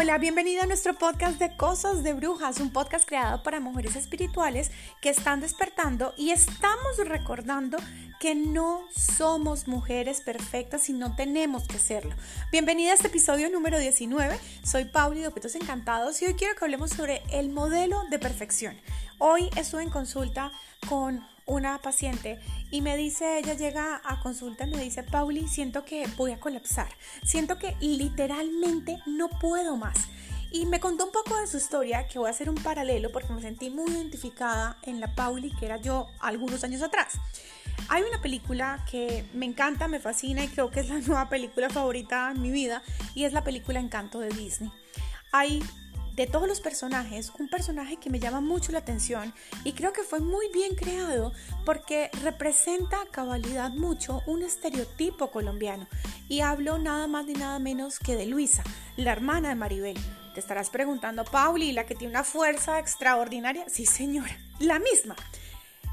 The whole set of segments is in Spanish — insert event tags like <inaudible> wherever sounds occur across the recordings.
Hola, bienvenida a nuestro podcast de Cosas de Brujas, un podcast creado para mujeres espirituales que están despertando y estamos recordando que no somos mujeres perfectas y no tenemos que serlo. Bienvenida a este episodio número 19. Soy Pauli de Objetos Encantados y hoy quiero que hablemos sobre el modelo de perfección. Hoy estuve en consulta con una paciente y me dice, ella llega a consulta y me dice, Pauli, siento que voy a colapsar, siento que literalmente no puedo más. Y me contó un poco de su historia, que voy a hacer un paralelo porque me sentí muy identificada en la Pauli que era yo algunos años atrás. Hay una película que me encanta, me fascina y creo que es la <laughs> nueva película favorita en mi vida y es la película Encanto de Disney. Hay de todos los personajes, un personaje que me llama mucho la atención y creo que fue muy bien creado porque representa a cabalidad mucho un estereotipo colombiano. Y hablo nada más ni nada menos que de Luisa, la hermana de Maribel. Te estarás preguntando, Pauli, la que tiene una fuerza extraordinaria. Sí, señora, la misma.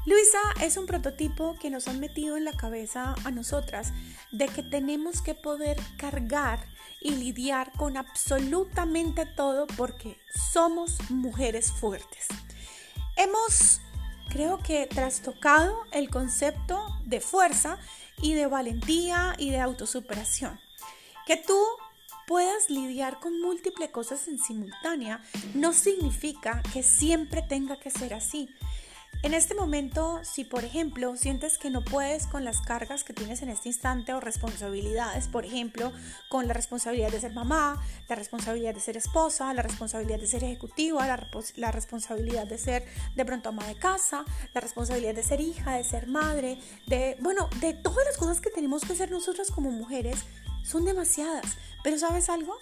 Luisa es un prototipo que nos han metido en la cabeza a nosotras de que tenemos que poder cargar y lidiar con absolutamente todo porque somos mujeres fuertes. Hemos, creo que, trastocado el concepto de fuerza y de valentía y de autosuperación. Que tú puedas lidiar con múltiples cosas en simultánea no significa que siempre tenga que ser así. En este momento, si por ejemplo sientes que no puedes con las cargas que tienes en este instante o responsabilidades, por ejemplo, con la responsabilidad de ser mamá, la responsabilidad de ser esposa, la responsabilidad de ser ejecutiva, la, responsabilidad de ser de pronto ama de casa, la responsabilidad de ser hija, de ser madre, de, bueno, de todas las cosas que tenemos que hacer nosotras como mujeres, son demasiadas. Pero ¿sabes algo?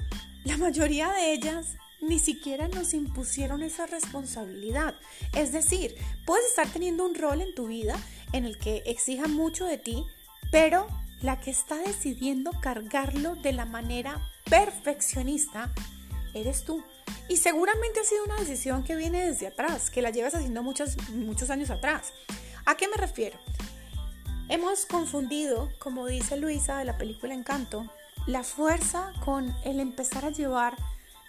La mayoría de ellas ni siquiera nos impusieron esa responsabilidad. Es decir, puedes estar teniendo un rol en tu vida en el que exija mucho de ti, pero la que está decidiendo cargarlo de la manera perfeccionista eres tú. Y seguramente ha sido una decisión que viene desde atrás, que la llevas haciendo muchos, muchos años atrás. ¿A qué me refiero? Hemos confundido, como dice Luisa de la película Encanto, la fuerza con el empezar a llevar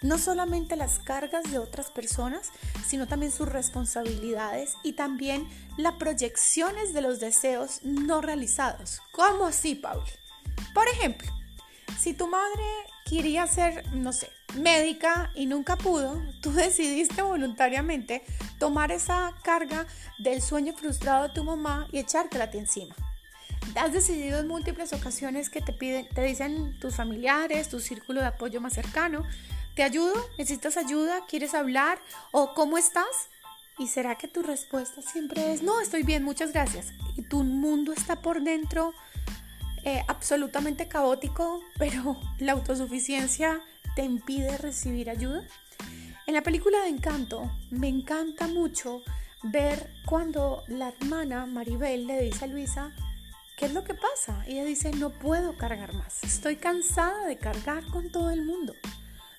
no solamente las cargas de otras personas, sino también sus responsabilidades y también las proyecciones de los deseos no realizados. ¿Cómo así, Paul? Por ejemplo, si tu madre quería ser, no sé, médica y nunca pudo, <laughs> tú decidiste voluntariamente tomar esa carga del sueño frustrado de tu mamá y echártela a ti encima. Has decidido en múltiples ocasiones que te piden, te dicen tus familiares, tu círculo de apoyo más cercano, ¿Te ayudo? ¿Necesitas ayuda? ¿Quieres hablar? ¿O cómo estás? ¿Y será que tu respuesta siempre es, no, estoy bien, muchas gracias? Y tu mundo está por dentro eh, absolutamente caótico, pero <laughs> la autosuficiencia te impide recibir ayuda. En la película de Encanto me encanta mucho ver cuando la hermana Maribel le dice a Luisa, ¿qué es lo que pasa? Y ella dice, no puedo cargar más, estoy cansada de cargar con todo el mundo.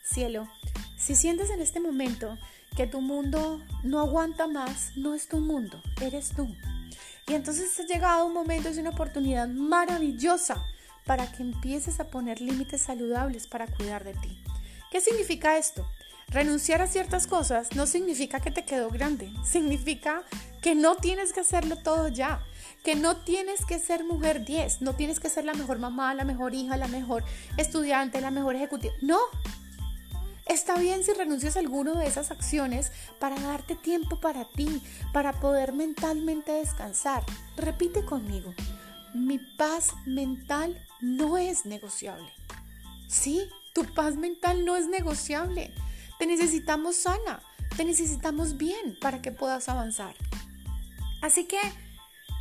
Cielo, si sientes en este momento que tu mundo no aguanta más, no es tu mundo, eres tú. Y entonces ha llegado un momento, es una oportunidad maravillosa para que empieces a poner límites saludables para cuidar de ti. ¿Qué significa esto? Renunciar a ciertas cosas no significa que te quedó grande, significa que no tienes que hacerlo todo ya, que no tienes que ser mujer 10, no tienes que ser la mejor mamá, la mejor hija, la mejor estudiante, la mejor ejecutiva. No, Está bien si renuncias a alguno de esas acciones para darte tiempo para ti, para poder mentalmente descansar. Repite conmigo, mi paz mental no es negociable. Sí, tu paz mental no es negociable. Te necesitamos sana, te necesitamos bien para que puedas avanzar. Así que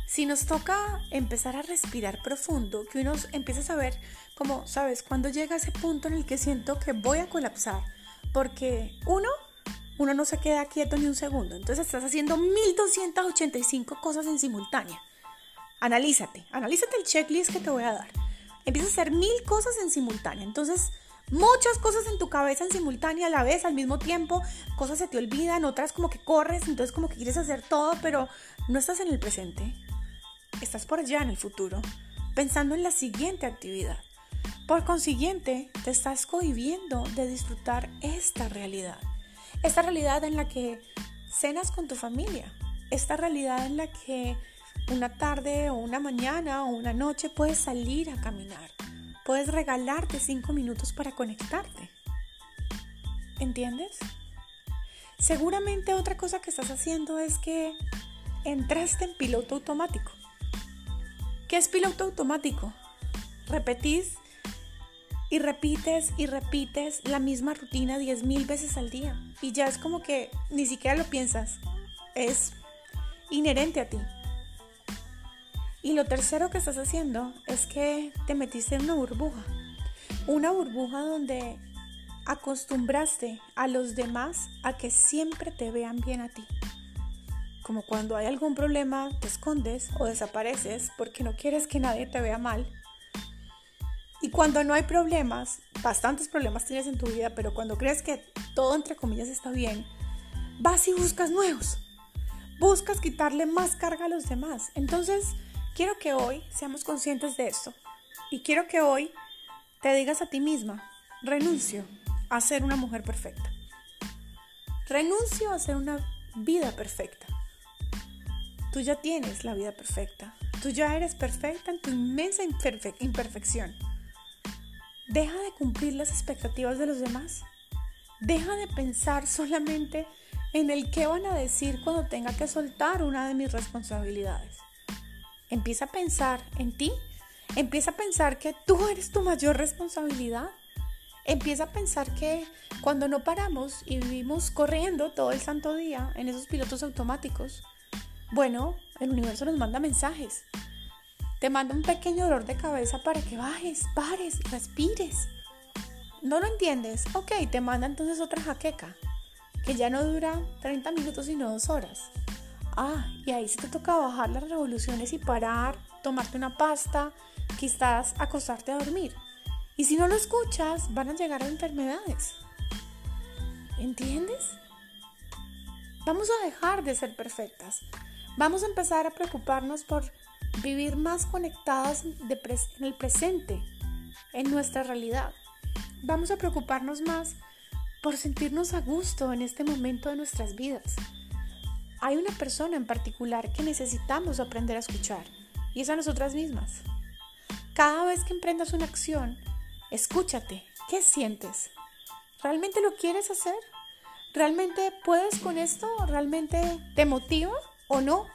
si nos toca empezar a respirar profundo, que uno empieza a saber como, sabes, cuando llega ese punto en el que siento que voy a colapsar, porque uno, uno no se queda quieto ni un segundo. Entonces estás haciendo 1285 cosas en simultánea. Analízate, analízate el checklist que te voy a dar. Empieza a hacer mil cosas en simultánea. Entonces, muchas cosas en tu cabeza en simultánea a la vez, al mismo tiempo. Cosas se te olvidan, otras como que corres, entonces como que quieres hacer todo, pero no estás en el presente. Estás por allá en el futuro, pensando en la siguiente actividad. Por consiguiente, te estás cohibiendo de disfrutar esta realidad. Esta realidad en la que cenas con tu familia. Esta realidad en la que una tarde o una mañana o una noche puedes salir a caminar. Puedes regalarte cinco minutos para conectarte. ¿Entiendes? Seguramente otra cosa que estás haciendo es que entraste en piloto automático. ¿Qué es piloto automático? Repetís y repites y repites la misma rutina diez mil veces al día. Y ya es como que ni siquiera lo piensas. Es inherente a ti. Y lo tercero que estás haciendo es que te metiste en una burbuja. Una burbuja donde acostumbraste a los demás a que siempre te vean bien a ti. Como cuando hay algún problema, te escondes o desapareces porque no quieres que nadie te vea mal. Y cuando no hay problemas, bastantes problemas tienes en tu vida, pero cuando crees que todo entre comillas está bien, vas y buscas nuevos. Buscas quitarle más carga a los demás. Entonces, Quiero que hoy seamos conscientes de esto y quiero que hoy te digas a ti misma, renuncio a ser una mujer perfecta. Renuncio a ser una vida perfecta. Tú ya tienes la vida perfecta. Tú ya eres perfecta en tu inmensa imperfección. Deja de cumplir las expectativas de los demás. Deja de pensar solamente en el qué van a decir cuando tenga que soltar una de mis responsabilidades. Empieza a pensar en ti. Empieza a pensar que tú eres tu mayor responsabilidad. Empieza a pensar que cuando no paramos y vivimos corriendo todo el santo día en esos pilotos automáticos, bueno, el universo nos manda mensajes. Te manda un pequeño dolor de cabeza para que bajes, pares, respires. ¿No lo entiendes? Ok, te manda entonces otra jaqueca, que ya no dura 30 minutos sino dos horas. Ah, y ahí se te toca bajar las revoluciones y parar, tomarte una pasta, quizás acostarte a dormir. Y si no lo escuchas, van a llegar a enfermedades. ¿Entiendes? Vamos a dejar de ser perfectas. Vamos a empezar a preocuparnos por vivir más conectadas en el presente, en nuestra realidad. Vamos a preocuparnos más por sentirnos a gusto en este momento de nuestras vidas hay una persona en particular que necesitamos aprender a escuchar y es a nosotras mismas. Cada vez que emprendas una acción, escúchate. ¿Qué sientes? ¿Realmente lo quieres hacer? ¿Realmente puedes con esto? ¿Realmente te motiva o no?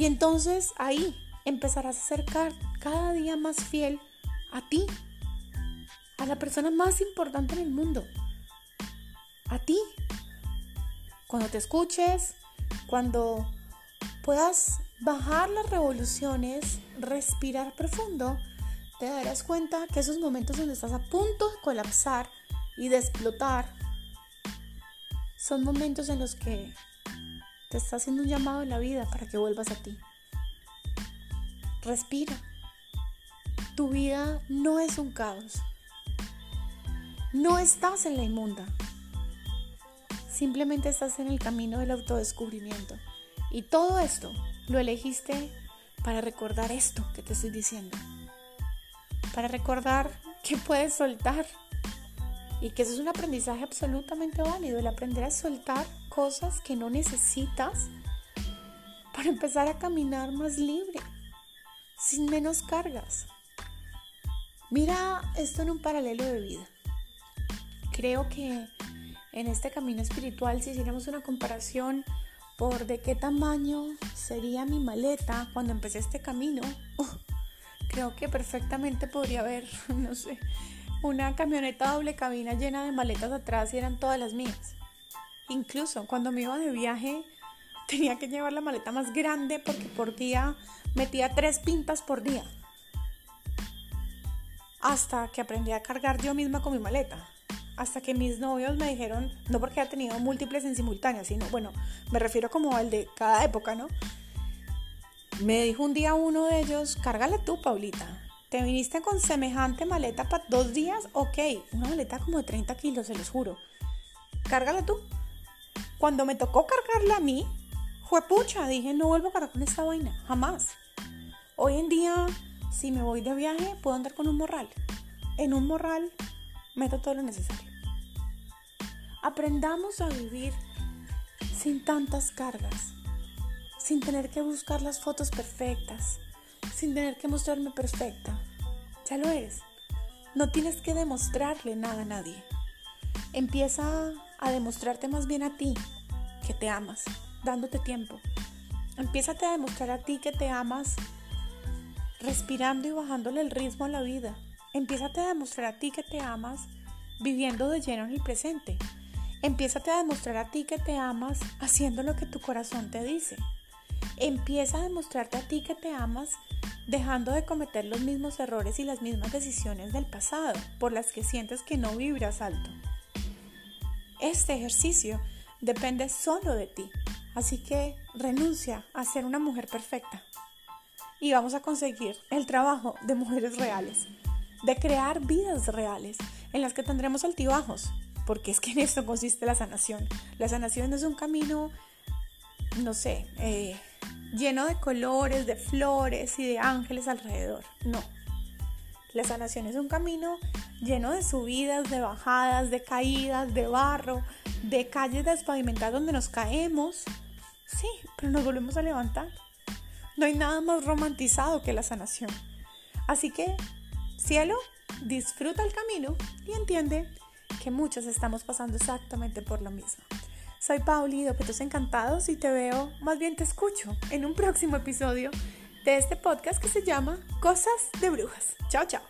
Y entonces ahí empezarás a acercar cada día más fiel a ti, a la persona más importante en el mundo, a ti, cuando te escuches, cuando puedas bajar las revoluciones, respirar profundo, te darás cuenta que esos momentos donde estás a punto de colapsar y de explotar son momentos en los que te está haciendo un llamado en la vida para que vuelvas a ti. Respira. Tu vida no es un caos. No estás en la inmunda. Simplemente estás en el camino del autodescubrimiento. Y todo esto lo elegiste para recordar esto que te estoy diciendo. Para recordar que puedes soltar. Y que eso es un aprendizaje absolutamente válido, el aprender a soltar cosas que no necesitas para empezar a caminar más libre, sin menos cargas. Mira esto en un paralelo de vida. Creo que en este camino espiritual, si hiciéramos una comparación por de qué tamaño sería mi maleta cuando empecé este camino, <laughs> creo que perfectamente podría haber, <laughs> no sé, una camioneta doble cabina llena de maletas atrás y eran todas las mías. Incluso cuando me iba de viaje <laughs> tenía que llevar la maleta más grande porque por día metía tres pintas por día. Hasta que aprendí a cargar yo misma con mi maleta hasta que mis novios me dijeron, no porque haya tenido múltiples en simultánea, sino, bueno, me refiero como al de cada época, ¿no? Me dijo un día uno de ellos, cárgale tú, Paulita. ¿Te viniste con semejante maleta para dos días? Ok, una maleta como de 30 kilos, se los juro. Cárgala tú. Cuando me tocó cargarla a mí, fue pucha, dije, no vuelvo a cargar con esta vaina, jamás. Hoy en día, si me voy de viaje, puedo andar con un morral. en un morral meto todo lo necesario. Aprendamos a vivir sin tantas cargas, sin tener que buscar las fotos perfectas, sin tener que mostrarme perfecta. Ya lo eres. No tienes que demostrarle nada a nadie. Empieza a demostrarte más bien a ti que te amas, dándote tiempo. Empieza a demostrar a ti que te amas respirando y bajándole el ritmo a la vida. Empieza a demostrar a ti que te amas viviendo de lleno en el presente. Empieza a demostrar a ti que te amas haciendo lo que tu corazón te dice. Empieza a demostrarte a ti que te amas dejando de cometer los mismos errores y las mismas decisiones del pasado por las que sientes que no vibras alto. Este ejercicio depende solo de ti, así que renuncia a ser una mujer perfecta y vamos a conseguir el trabajo de mujeres reales, de crear vidas reales en las que tendremos altibajos, porque es que en esto consiste la sanación. La sanación no es un camino, no sé, eh, lleno de colores, de flores y de ángeles alrededor. No. La sanación es un camino lleno de subidas, de bajadas, de caídas, de barro, de calles despavimentadas donde nos caemos. Sí, pero nos volvemos a levantar. No hay nada más romantizado que la sanación. Así que, cielo, disfruta el camino y entiende que muchos estamos pasando exactamente por lo mismo. Soy Pauli de Objetos Encantados y te veo, más bien te escucho, en un próximo episodio de este podcast que se llama Cosas de Brujas. Chao, chao.